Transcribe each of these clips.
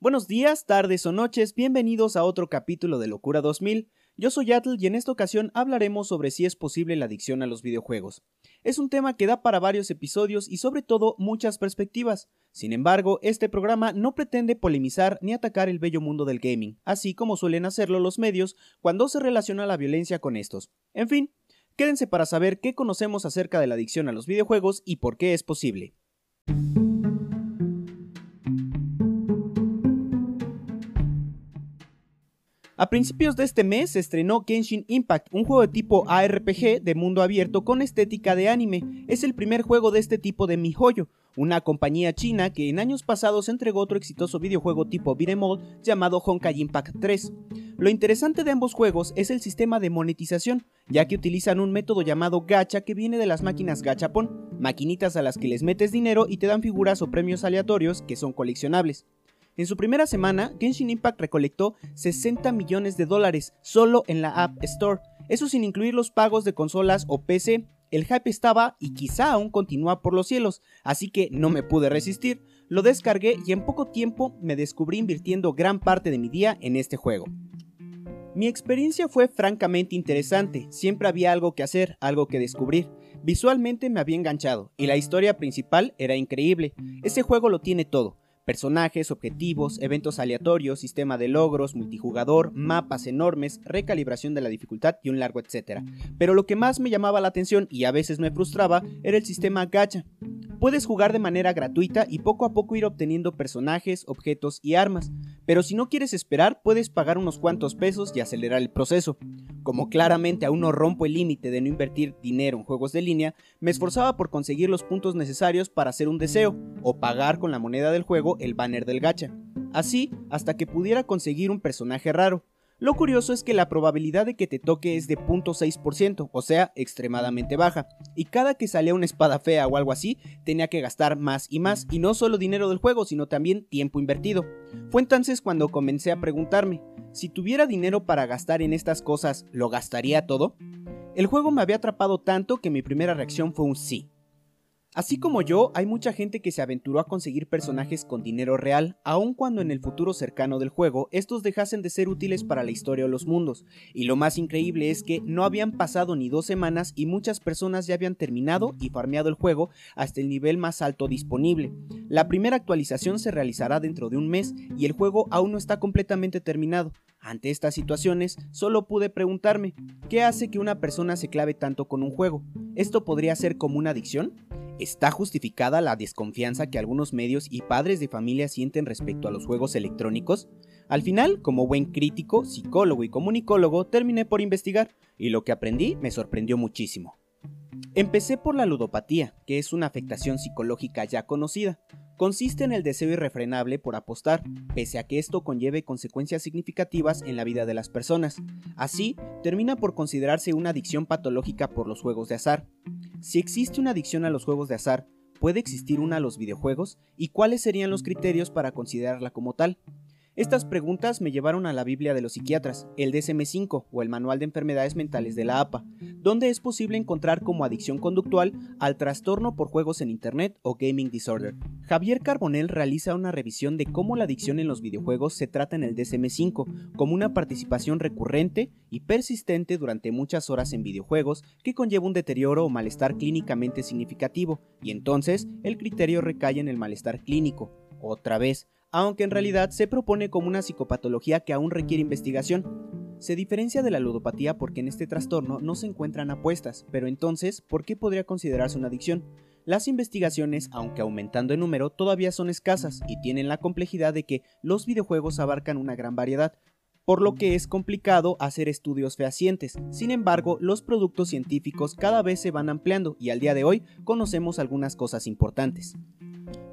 Buenos días, tardes o noches, bienvenidos a otro capítulo de Locura 2000. Yo soy Atl y en esta ocasión hablaremos sobre si es posible la adicción a los videojuegos. Es un tema que da para varios episodios y sobre todo muchas perspectivas. Sin embargo, este programa no pretende polemizar ni atacar el bello mundo del gaming, así como suelen hacerlo los medios cuando se relaciona la violencia con estos. En fin, quédense para saber qué conocemos acerca de la adicción a los videojuegos y por qué es posible. A principios de este mes se estrenó Genshin Impact, un juego de tipo ARPG de mundo abierto con estética de anime. Es el primer juego de este tipo de MiHoYo, una compañía china que en años pasados entregó otro exitoso videojuego tipo beat'em llamado Honkai Impact 3. Lo interesante de ambos juegos es el sistema de monetización, ya que utilizan un método llamado gacha que viene de las máquinas gachapon, maquinitas a las que les metes dinero y te dan figuras o premios aleatorios que son coleccionables. En su primera semana, Genshin Impact recolectó 60 millones de dólares solo en la App Store, eso sin incluir los pagos de consolas o PC. El hype estaba y quizá aún continúa por los cielos, así que no me pude resistir, lo descargué y en poco tiempo me descubrí invirtiendo gran parte de mi día en este juego. Mi experiencia fue francamente interesante, siempre había algo que hacer, algo que descubrir. Visualmente me había enganchado y la historia principal era increíble. Ese juego lo tiene todo Personajes, objetivos, eventos aleatorios, sistema de logros, multijugador, mapas enormes, recalibración de la dificultad y un largo etcétera. Pero lo que más me llamaba la atención y a veces me frustraba era el sistema gacha. Puedes jugar de manera gratuita y poco a poco ir obteniendo personajes, objetos y armas, pero si no quieres esperar puedes pagar unos cuantos pesos y acelerar el proceso. Como claramente aún no rompo el límite de no invertir dinero en juegos de línea, me esforzaba por conseguir los puntos necesarios para hacer un deseo, o pagar con la moneda del juego el banner del gacha. Así, hasta que pudiera conseguir un personaje raro. Lo curioso es que la probabilidad de que te toque es de 0.6%, o sea, extremadamente baja, y cada que salía una espada fea o algo así, tenía que gastar más y más, y no solo dinero del juego, sino también tiempo invertido. Fue entonces cuando comencé a preguntarme, si tuviera dinero para gastar en estas cosas, ¿lo gastaría todo? El juego me había atrapado tanto que mi primera reacción fue un sí. Así como yo, hay mucha gente que se aventuró a conseguir personajes con dinero real, aun cuando en el futuro cercano del juego estos dejasen de ser útiles para la historia o los mundos. Y lo más increíble es que no habían pasado ni dos semanas y muchas personas ya habían terminado y farmeado el juego hasta el nivel más alto disponible. La primera actualización se realizará dentro de un mes y el juego aún no está completamente terminado. Ante estas situaciones, solo pude preguntarme, ¿qué hace que una persona se clave tanto con un juego? ¿Esto podría ser como una adicción? ¿Está justificada la desconfianza que algunos medios y padres de familia sienten respecto a los juegos electrónicos? Al final, como buen crítico, psicólogo y comunicólogo, terminé por investigar, y lo que aprendí me sorprendió muchísimo. Empecé por la ludopatía, que es una afectación psicológica ya conocida. Consiste en el deseo irrefrenable por apostar, pese a que esto conlleve consecuencias significativas en la vida de las personas. Así, termina por considerarse una adicción patológica por los juegos de azar. Si existe una adicción a los juegos de azar, ¿puede existir una a los videojuegos? ¿Y cuáles serían los criterios para considerarla como tal? Estas preguntas me llevaron a la Biblia de los psiquiatras, el DSM-5 o el Manual de Enfermedades Mentales de la APA, donde es posible encontrar como adicción conductual al trastorno por juegos en Internet o gaming disorder. Javier Carbonell realiza una revisión de cómo la adicción en los videojuegos se trata en el DSM-5 como una participación recurrente y persistente durante muchas horas en videojuegos que conlleva un deterioro o malestar clínicamente significativo, y entonces el criterio recae en el malestar clínico. Otra vez, aunque en realidad se propone como una psicopatología que aún requiere investigación. Se diferencia de la ludopatía porque en este trastorno no se encuentran apuestas, pero entonces, ¿por qué podría considerarse una adicción? Las investigaciones, aunque aumentando en número, todavía son escasas y tienen la complejidad de que los videojuegos abarcan una gran variedad, por lo que es complicado hacer estudios fehacientes. Sin embargo, los productos científicos cada vez se van ampliando y al día de hoy conocemos algunas cosas importantes.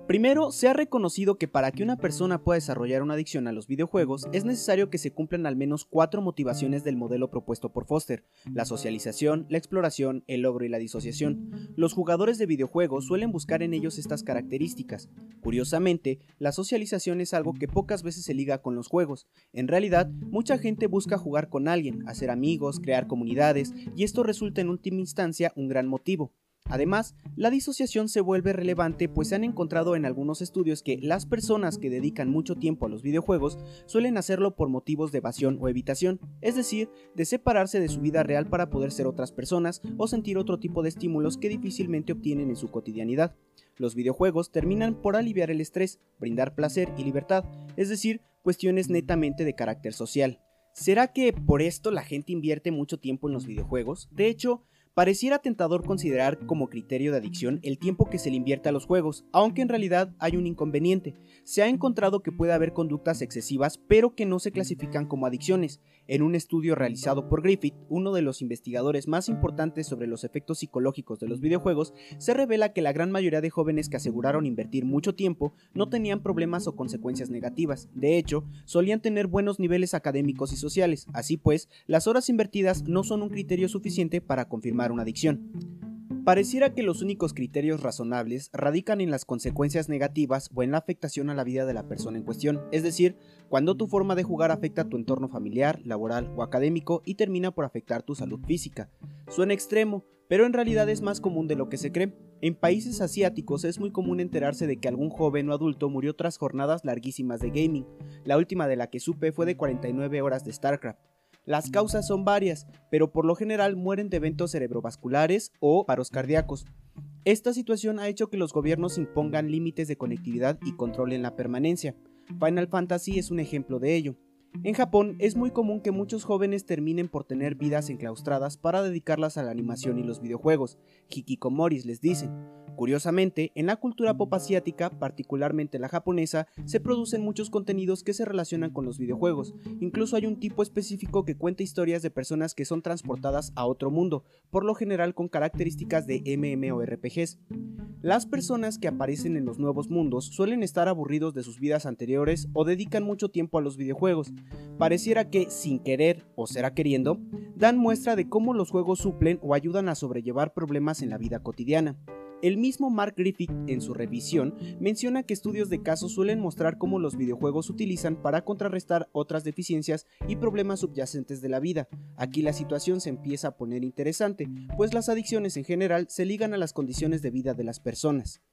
Primero, se ha reconocido que para que una persona pueda desarrollar una adicción a los videojuegos es necesario que se cumplan al menos cuatro motivaciones del modelo propuesto por Foster, la socialización, la exploración, el logro y la disociación. Los jugadores de videojuegos suelen buscar en ellos estas características. Curiosamente, la socialización es algo que pocas veces se liga con los juegos. En realidad, mucha gente busca jugar con alguien, hacer amigos, crear comunidades, y esto resulta en última instancia un gran motivo. Además, la disociación se vuelve relevante pues se han encontrado en algunos estudios que las personas que dedican mucho tiempo a los videojuegos suelen hacerlo por motivos de evasión o evitación, es decir, de separarse de su vida real para poder ser otras personas o sentir otro tipo de estímulos que difícilmente obtienen en su cotidianidad. Los videojuegos terminan por aliviar el estrés, brindar placer y libertad, es decir, cuestiones netamente de carácter social. ¿Será que por esto la gente invierte mucho tiempo en los videojuegos? De hecho, Pareciera tentador considerar como criterio de adicción el tiempo que se le invierte a los juegos, aunque en realidad hay un inconveniente. Se ha encontrado que puede haber conductas excesivas, pero que no se clasifican como adicciones. En un estudio realizado por Griffith, uno de los investigadores más importantes sobre los efectos psicológicos de los videojuegos, se revela que la gran mayoría de jóvenes que aseguraron invertir mucho tiempo no tenían problemas o consecuencias negativas. De hecho, solían tener buenos niveles académicos y sociales. Así pues, las horas invertidas no son un criterio suficiente para confirmar una adicción. Pareciera que los únicos criterios razonables radican en las consecuencias negativas o en la afectación a la vida de la persona en cuestión, es decir, cuando tu forma de jugar afecta a tu entorno familiar, laboral o académico y termina por afectar tu salud física. Suena extremo, pero en realidad es más común de lo que se cree. En países asiáticos es muy común enterarse de que algún joven o adulto murió tras jornadas larguísimas de gaming. La última de la que supe fue de 49 horas de StarCraft. Las causas son varias, pero por lo general mueren de eventos cerebrovasculares o paros cardíacos. Esta situación ha hecho que los gobiernos impongan límites de conectividad y controlen la permanencia. Final Fantasy es un ejemplo de ello. En Japón es muy común que muchos jóvenes terminen por tener vidas enclaustradas para dedicarlas a la animación y los videojuegos. Hikikomoris les dicen. Curiosamente, en la cultura pop asiática, particularmente la japonesa, se producen muchos contenidos que se relacionan con los videojuegos. Incluso hay un tipo específico que cuenta historias de personas que son transportadas a otro mundo, por lo general con características de MMORPGs. Las personas que aparecen en los nuevos mundos suelen estar aburridos de sus vidas anteriores o dedican mucho tiempo a los videojuegos. Pareciera que, sin querer o será queriendo, dan muestra de cómo los juegos suplen o ayudan a sobrellevar problemas en la vida cotidiana. El mismo Mark Griffith, en su revisión, menciona que estudios de casos suelen mostrar cómo los videojuegos utilizan para contrarrestar otras deficiencias y problemas subyacentes de la vida. Aquí la situación se empieza a poner interesante, pues las adicciones en general se ligan a las condiciones de vida de las personas.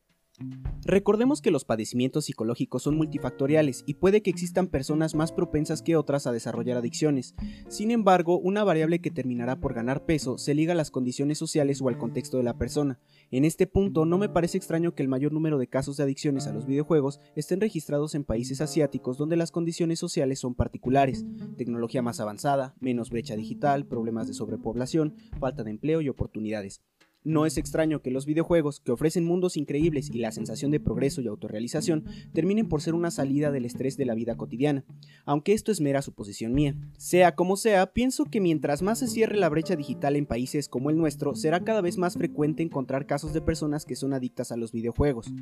Recordemos que los padecimientos psicológicos son multifactoriales y puede que existan personas más propensas que otras a desarrollar adicciones. Sin embargo, una variable que terminará por ganar peso se liga a las condiciones sociales o al contexto de la persona. En este punto, no me parece extraño que el mayor número de casos de adicciones a los videojuegos estén registrados en países asiáticos donde las condiciones sociales son particulares, tecnología más avanzada, menos brecha digital, problemas de sobrepoblación, falta de empleo y oportunidades. No es extraño que los videojuegos, que ofrecen mundos increíbles y la sensación de progreso y autorrealización, terminen por ser una salida del estrés de la vida cotidiana, aunque esto es mera suposición mía. Sea como sea, pienso que mientras más se cierre la brecha digital en países como el nuestro, será cada vez más frecuente encontrar casos de personas que son adictas a los videojuegos.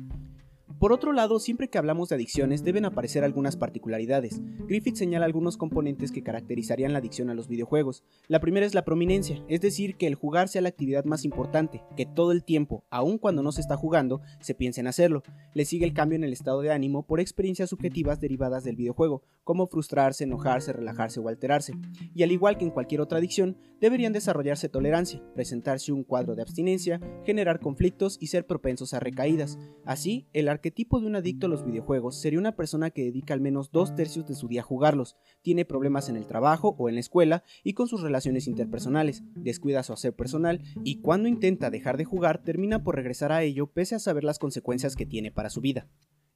Por otro lado, siempre que hablamos de adicciones deben aparecer algunas particularidades. Griffith señala algunos componentes que caracterizarían la adicción a los videojuegos. La primera es la prominencia, es decir, que el jugar sea la actividad más importante, que todo el tiempo, aun cuando no se está jugando, se piense en hacerlo. Le sigue el cambio en el estado de ánimo por experiencias subjetivas derivadas del videojuego, como frustrarse, enojarse, relajarse o alterarse. Y al igual que en cualquier otra adicción, deberían desarrollarse tolerancia, presentarse un cuadro de abstinencia, generar conflictos y ser propensos a recaídas. Así, el arquetipo de un adicto a los videojuegos sería una persona que dedica al menos dos tercios de su día a jugarlos, tiene problemas en el trabajo o en la escuela y con sus relaciones interpersonales, descuida su hacer personal y cuando intenta dejar de jugar termina por regresar a ello pese a saber las consecuencias que tiene para su vida.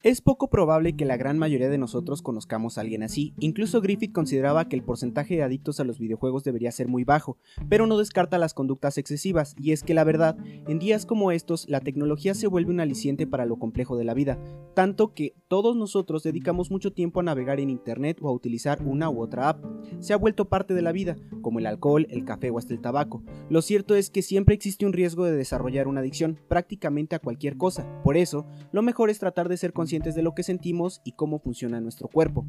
Es poco probable que la gran mayoría de nosotros conozcamos a alguien así, incluso Griffith consideraba que el porcentaje de adictos a los videojuegos debería ser muy bajo, pero no descarta las conductas excesivas, y es que la verdad, en días como estos, la tecnología se vuelve un aliciente para lo complejo de la vida, tanto que todos nosotros dedicamos mucho tiempo a navegar en internet o a utilizar una u otra app. Se ha vuelto parte de la vida, como el alcohol, el café o hasta el tabaco. Lo cierto es que siempre existe un riesgo de desarrollar una adicción, prácticamente a cualquier cosa, por eso, lo mejor es tratar de ser consciente de lo que sentimos y cómo funciona nuestro cuerpo.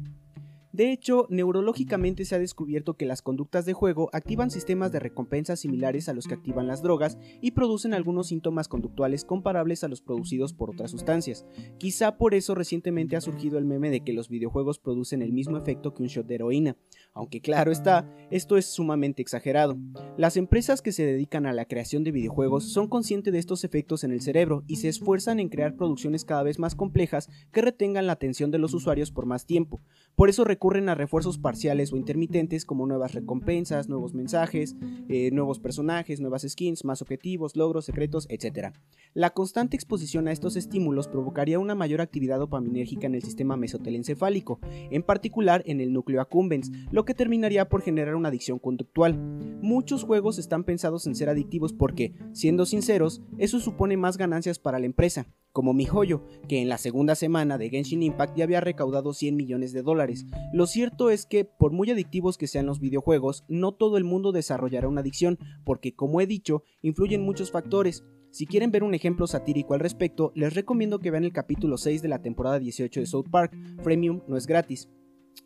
De hecho, neurológicamente se ha descubierto que las conductas de juego activan sistemas de recompensa similares a los que activan las drogas y producen algunos síntomas conductuales comparables a los producidos por otras sustancias. Quizá por eso recientemente ha surgido el meme de que los videojuegos producen el mismo efecto que un shot de heroína, aunque claro está, esto es sumamente exagerado. Las empresas que se dedican a la creación de videojuegos son conscientes de estos efectos en el cerebro y se esfuerzan en crear producciones cada vez más complejas que retengan la atención de los usuarios por más tiempo. Por eso recurren a refuerzos parciales o intermitentes como nuevas recompensas, nuevos mensajes, eh, nuevos personajes, nuevas skins, más objetivos, logros, secretos, etc. La constante exposición a estos estímulos provocaría una mayor actividad dopaminérgica en el sistema mesotelencefálico, en particular en el núcleo accumbens, lo que terminaría por generar una adicción conductual. Muchos juegos están pensados en ser adictivos porque, siendo sinceros, eso supone más ganancias para la empresa, como MiHoYo, que en la segunda semana de Genshin Impact ya había recaudado 100 millones de dólares. Lo cierto es que, por muy adictivos que sean los videojuegos, no todo el mundo desarrollará una adicción, porque como he dicho, influyen muchos factores. Si quieren ver un ejemplo satírico al respecto, les recomiendo que vean el capítulo 6 de la temporada 18 de South Park, Freemium no es gratis.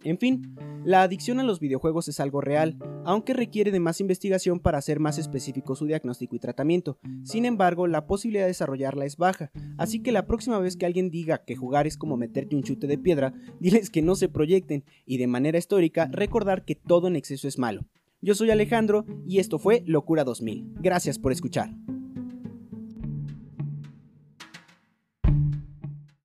En fin, la adicción a los videojuegos es algo real, aunque requiere de más investigación para hacer más específico su diagnóstico y tratamiento. Sin embargo, la posibilidad de desarrollarla es baja, así que la próxima vez que alguien diga que jugar es como meterte un chute de piedra, diles que no se proyecten y de manera histórica recordar que todo en exceso es malo. Yo soy Alejandro y esto fue Locura 2000. Gracias por escuchar.